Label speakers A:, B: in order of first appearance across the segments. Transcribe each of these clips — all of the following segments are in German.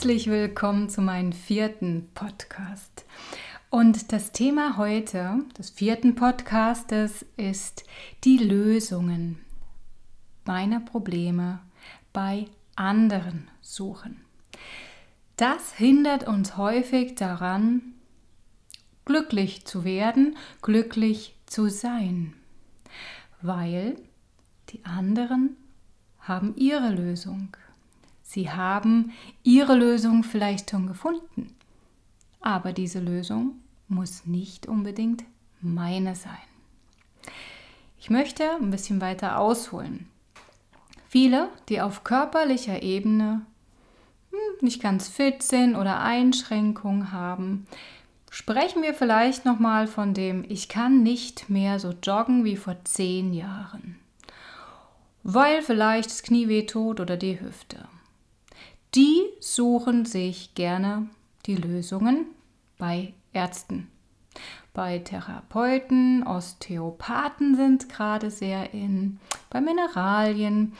A: Herzlich willkommen zu meinem vierten Podcast. Und das Thema heute des vierten Podcastes ist die Lösungen meiner Probleme bei anderen suchen. Das hindert uns häufig daran, glücklich zu werden, glücklich zu sein, weil die anderen haben ihre Lösung. Sie haben ihre Lösung vielleicht schon gefunden, aber diese Lösung muss nicht unbedingt meine sein. Ich möchte ein bisschen weiter ausholen. Viele, die auf körperlicher Ebene hm, nicht ganz fit sind oder Einschränkungen haben, sprechen wir vielleicht noch mal von dem ich kann nicht mehr so joggen wie vor zehn Jahren, weil vielleicht das Knie weh tut oder die Hüfte. Die suchen sich gerne die Lösungen bei Ärzten. Bei Therapeuten, Osteopathen sind gerade sehr in, bei Mineralien,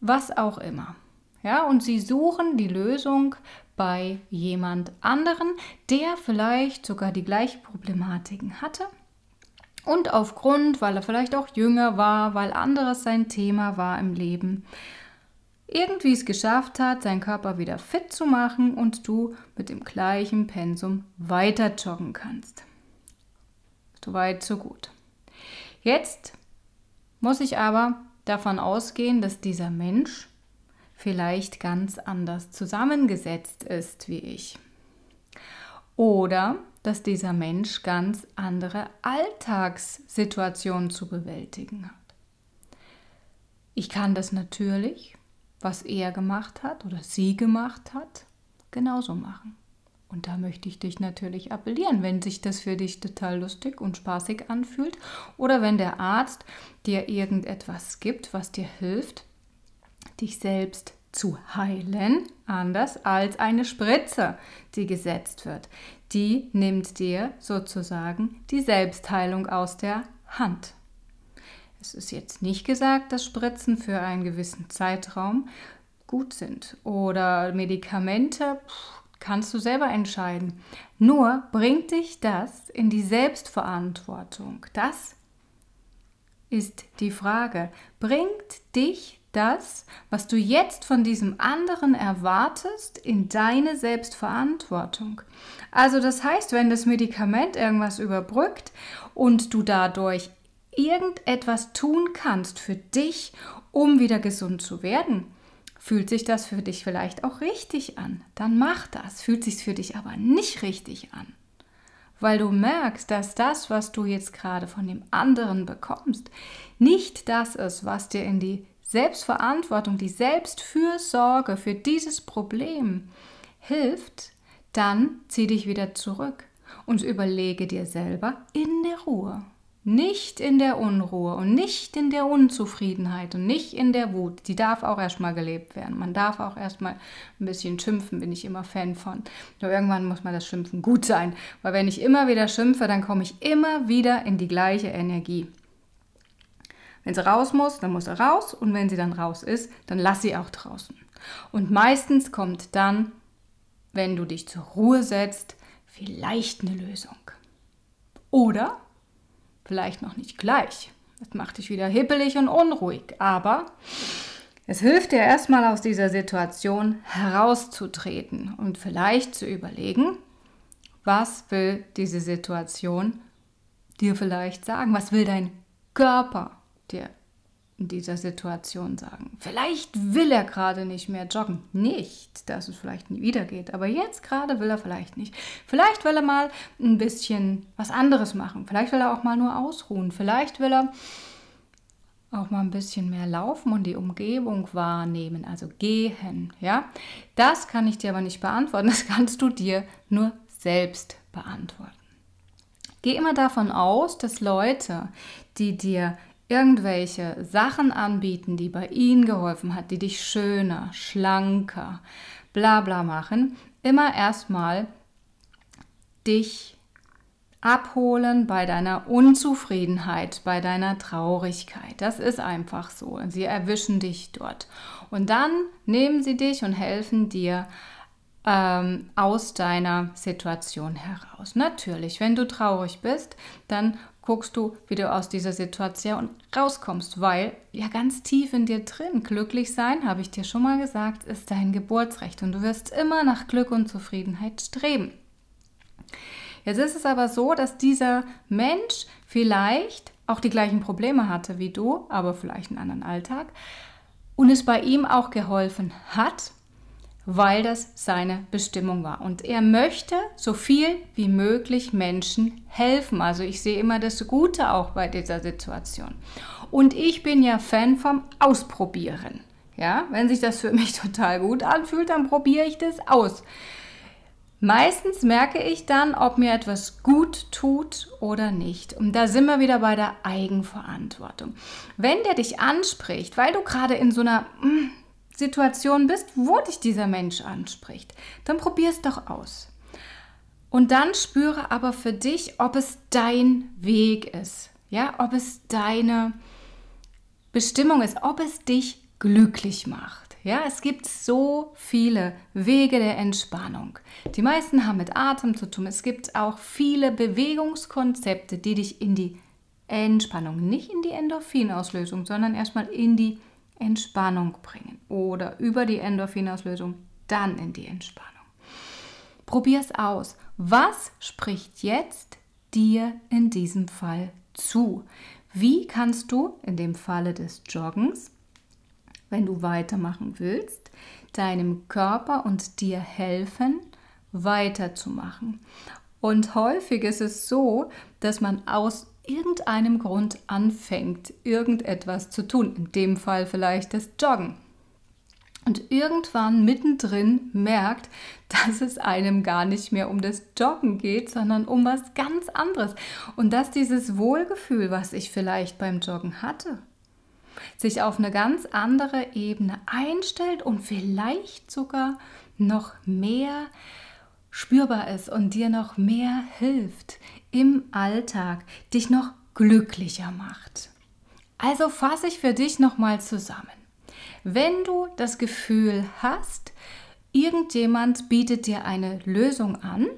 A: was auch immer. Ja, und sie suchen die Lösung bei jemand anderen, der vielleicht sogar die gleichen Problematiken hatte. Und aufgrund, weil er vielleicht auch jünger war, weil anderes sein Thema war im Leben, irgendwie es geschafft hat, seinen Körper wieder fit zu machen und du mit dem gleichen Pensum weiter joggen kannst. So weit, so gut. Jetzt muss ich aber davon ausgehen, dass dieser Mensch vielleicht ganz anders zusammengesetzt ist wie ich. Oder dass dieser Mensch ganz andere Alltagssituationen zu bewältigen hat. Ich kann das natürlich was er gemacht hat oder sie gemacht hat, genauso machen. Und da möchte ich dich natürlich appellieren, wenn sich das für dich total lustig und spaßig anfühlt oder wenn der Arzt dir irgendetwas gibt, was dir hilft, dich selbst zu heilen, anders als eine Spritze, die gesetzt wird. Die nimmt dir sozusagen die Selbstheilung aus der Hand. Es ist jetzt nicht gesagt, dass Spritzen für einen gewissen Zeitraum gut sind oder Medikamente kannst du selber entscheiden. Nur bringt dich das in die Selbstverantwortung. Das ist die Frage. Bringt dich das, was du jetzt von diesem anderen erwartest, in deine Selbstverantwortung. Also das heißt, wenn das Medikament irgendwas überbrückt und du dadurch irgendetwas tun kannst für dich, um wieder gesund zu werden, fühlt sich das für dich vielleicht auch richtig an. Dann mach das. Fühlt sich für dich aber nicht richtig an. Weil du merkst, dass das, was du jetzt gerade von dem anderen bekommst, nicht das ist, was dir in die Selbstverantwortung, die Selbstfürsorge für dieses Problem hilft, dann zieh dich wieder zurück und überlege dir selber in der Ruhe, nicht in der Unruhe und nicht in der Unzufriedenheit und nicht in der Wut. Die darf auch erstmal gelebt werden. Man darf auch erstmal ein bisschen schimpfen, bin ich immer Fan von. Nur irgendwann muss mal das Schimpfen gut sein. Weil wenn ich immer wieder schimpfe, dann komme ich immer wieder in die gleiche Energie. Wenn sie raus muss, dann muss sie raus. Und wenn sie dann raus ist, dann lass sie auch draußen. Und meistens kommt dann, wenn du dich zur Ruhe setzt, vielleicht eine Lösung. Oder Vielleicht noch nicht gleich. Das macht dich wieder hippelig und unruhig. Aber es hilft dir erstmal aus dieser Situation herauszutreten und vielleicht zu überlegen, was will diese Situation dir vielleicht sagen? Was will dein Körper dir in dieser Situation sagen. Vielleicht will er gerade nicht mehr joggen. Nicht, dass es vielleicht nie wieder geht. Aber jetzt gerade will er vielleicht nicht. Vielleicht will er mal ein bisschen was anderes machen. Vielleicht will er auch mal nur ausruhen. Vielleicht will er auch mal ein bisschen mehr laufen und die Umgebung wahrnehmen, also gehen, ja? Das kann ich dir aber nicht beantworten, das kannst du dir nur selbst beantworten. Geh immer davon aus, dass Leute, die dir irgendwelche Sachen anbieten, die bei ihnen geholfen hat, die dich schöner, schlanker, bla bla machen, immer erstmal dich abholen bei deiner Unzufriedenheit, bei deiner Traurigkeit. Das ist einfach so. Sie erwischen dich dort. Und dann nehmen sie dich und helfen dir ähm, aus deiner Situation heraus. Natürlich, wenn du traurig bist, dann guckst du, wie du aus dieser Situation rauskommst, weil ja ganz tief in dir drin, glücklich sein, habe ich dir schon mal gesagt, ist dein Geburtsrecht und du wirst immer nach Glück und Zufriedenheit streben. Jetzt ist es aber so, dass dieser Mensch vielleicht auch die gleichen Probleme hatte wie du, aber vielleicht einen anderen Alltag und es bei ihm auch geholfen hat, weil das seine Bestimmung war. Und er möchte so viel wie möglich Menschen helfen. Also ich sehe immer das Gute auch bei dieser Situation. Und ich bin ja Fan vom Ausprobieren. Ja, wenn sich das für mich total gut anfühlt, dann probiere ich das aus. Meistens merke ich dann, ob mir etwas gut tut oder nicht. Und da sind wir wieder bei der Eigenverantwortung. Wenn der dich anspricht, weil du gerade in so einer hm, Situation bist, wo dich dieser Mensch anspricht, dann probier es doch aus. Und dann spüre aber für dich, ob es dein Weg ist, ja, ob es deine Bestimmung ist, ob es dich glücklich macht. Ja, es gibt so viele Wege der Entspannung. Die meisten haben mit Atem zu tun. Es gibt auch viele Bewegungskonzepte, die dich in die Entspannung, nicht in die Endorphinauslösung, sondern erstmal in die Entspannung bringen oder über die Endorphinauslösung dann in die Entspannung. Probier es aus. Was spricht jetzt dir in diesem Fall zu? Wie kannst du in dem Falle des Joggens, wenn du weitermachen willst, deinem Körper und dir helfen, weiterzumachen? Und häufig ist es so, dass man aus irgendeinem Grund anfängt, irgendetwas zu tun. In dem Fall vielleicht das Joggen. Und irgendwann mittendrin merkt, dass es einem gar nicht mehr um das Joggen geht, sondern um was ganz anderes. Und dass dieses Wohlgefühl, was ich vielleicht beim Joggen hatte, sich auf eine ganz andere Ebene einstellt und vielleicht sogar noch mehr spürbar ist und dir noch mehr hilft im Alltag, dich noch glücklicher macht. Also fasse ich für dich nochmal zusammen. Wenn du das Gefühl hast, irgendjemand bietet dir eine Lösung an,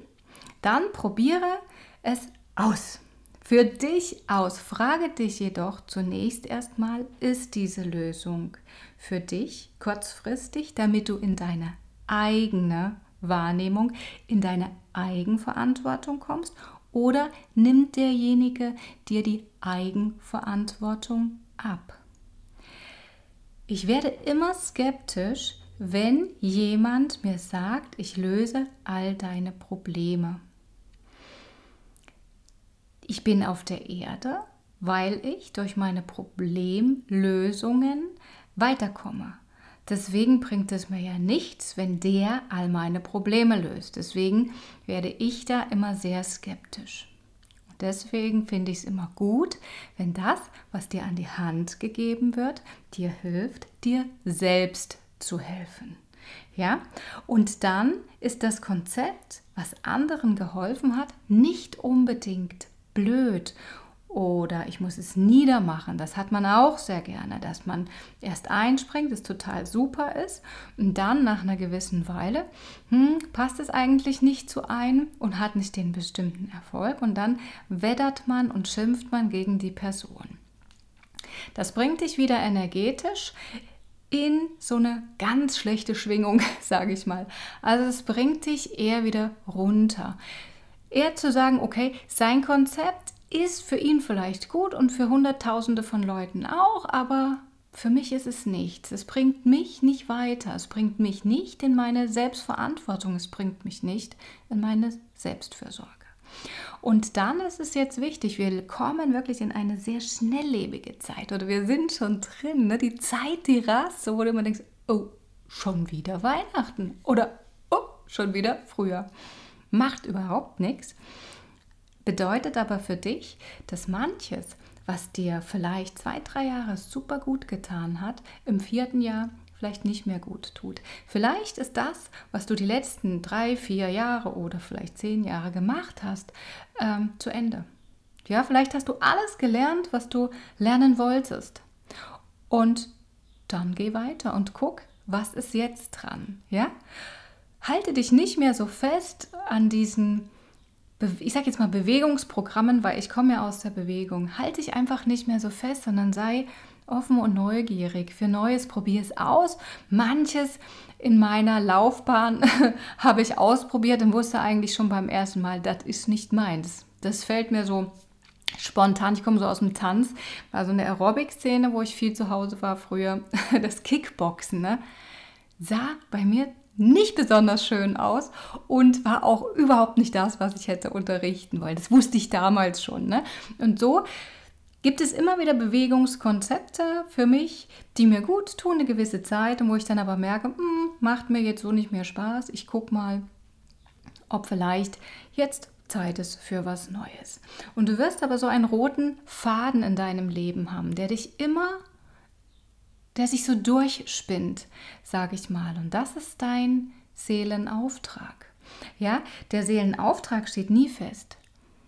A: dann probiere es aus. Für dich aus. Frage dich jedoch zunächst erstmal, ist diese Lösung für dich kurzfristig, damit du in deine eigene Wahrnehmung in deine Eigenverantwortung kommst oder nimmt derjenige dir die Eigenverantwortung ab? Ich werde immer skeptisch, wenn jemand mir sagt, ich löse all deine Probleme. Ich bin auf der Erde, weil ich durch meine Problemlösungen weiterkomme. Deswegen bringt es mir ja nichts, wenn der all meine Probleme löst. Deswegen werde ich da immer sehr skeptisch. Und deswegen finde ich es immer gut, wenn das, was dir an die Hand gegeben wird, dir hilft, dir selbst zu helfen. Ja? Und dann ist das Konzept, was anderen geholfen hat, nicht unbedingt blöd oder ich muss es niedermachen. Das hat man auch sehr gerne, dass man erst einspringt, das total super ist und dann nach einer gewissen Weile hm, passt es eigentlich nicht zu einem und hat nicht den bestimmten Erfolg und dann wettert man und schimpft man gegen die Person. Das bringt dich wieder energetisch in so eine ganz schlechte Schwingung, sage ich mal. Also es bringt dich eher wieder runter. Eher zu sagen, okay, sein Konzept ist für ihn vielleicht gut und für Hunderttausende von Leuten auch, aber für mich ist es nichts. Es bringt mich nicht weiter. Es bringt mich nicht in meine Selbstverantwortung. Es bringt mich nicht in meine Selbstfürsorge. Und dann ist es jetzt wichtig, wir kommen wirklich in eine sehr schnelllebige Zeit oder wir sind schon drin. Ne? Die Zeit, die rast, so wo du immer denkst, oh, schon wieder Weihnachten oder oh, schon wieder früher. Macht überhaupt nichts bedeutet aber für dich, dass manches, was dir vielleicht zwei, drei Jahre super gut getan hat, im vierten Jahr vielleicht nicht mehr gut tut. Vielleicht ist das, was du die letzten drei, vier Jahre oder vielleicht zehn Jahre gemacht hast, ähm, zu Ende. Ja, vielleicht hast du alles gelernt, was du lernen wolltest. Und dann geh weiter und guck, was ist jetzt dran. Ja? halte dich nicht mehr so fest an diesen, ich sage jetzt mal Bewegungsprogrammen, weil ich komme ja aus der Bewegung. Halte dich einfach nicht mehr so fest, sondern sei offen und neugierig für Neues, probier es aus. Manches in meiner Laufbahn habe ich ausprobiert und wusste eigentlich schon beim ersten Mal, das ist nicht meins. Das fällt mir so spontan. Ich komme so aus dem Tanz, war so eine Aerobic-Szene, wo ich viel zu Hause war früher. Das Kickboxen, ne? sah bei mir nicht besonders schön aus und war auch überhaupt nicht das, was ich hätte unterrichten wollen. Das wusste ich damals schon. Ne? Und so gibt es immer wieder Bewegungskonzepte für mich, die mir gut tun, eine gewisse Zeit und wo ich dann aber merke, hm, macht mir jetzt so nicht mehr Spaß. Ich gucke mal, ob vielleicht jetzt Zeit ist für was Neues. Und du wirst aber so einen roten Faden in deinem Leben haben, der dich immer der sich so durchspinnt, sage ich mal. Und das ist dein Seelenauftrag. Ja, der Seelenauftrag steht nie fest.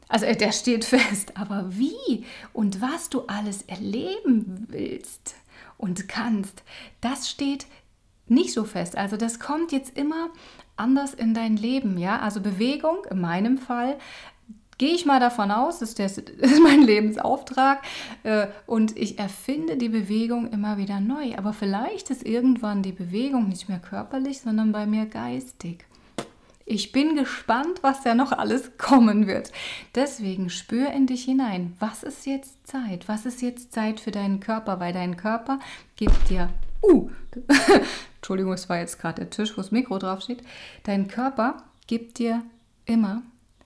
A: Also äh, der steht fest, aber wie und was du alles erleben willst und kannst, das steht nicht so fest. Also das kommt jetzt immer anders in dein Leben, ja? Also Bewegung in meinem Fall gehe ich mal davon aus, das ist, mein Lebensauftrag äh, und ich erfinde die Bewegung immer wieder neu. Aber vielleicht ist irgendwann die Bewegung nicht mehr körperlich, sondern bei mir geistig. Ich bin gespannt, was da noch alles kommen wird. Deswegen spür in dich hinein. Was ist jetzt Zeit? Was ist jetzt Zeit für deinen Körper? Weil dein Körper gibt dir, uh, Entschuldigung, es war jetzt gerade der Tisch, wo das Mikro draufsteht. Dein Körper gibt dir immer,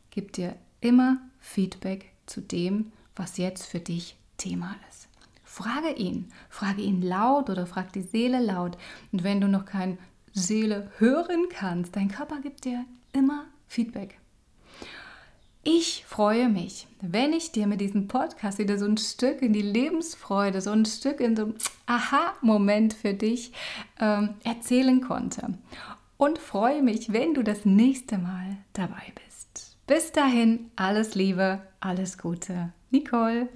A: gibt dir immer Feedback zu dem, was jetzt für dich Thema ist. Frage ihn, frage ihn laut oder frag die Seele laut. Und wenn du noch keine Seele hören kannst, dein Körper gibt dir immer Feedback. Ich freue mich, wenn ich dir mit diesem Podcast wieder so ein Stück in die Lebensfreude, so ein Stück in so ein Aha-Moment für dich ähm, erzählen konnte. Und freue mich, wenn du das nächste Mal dabei bist. Bis dahin, alles Liebe, alles Gute. Nicole.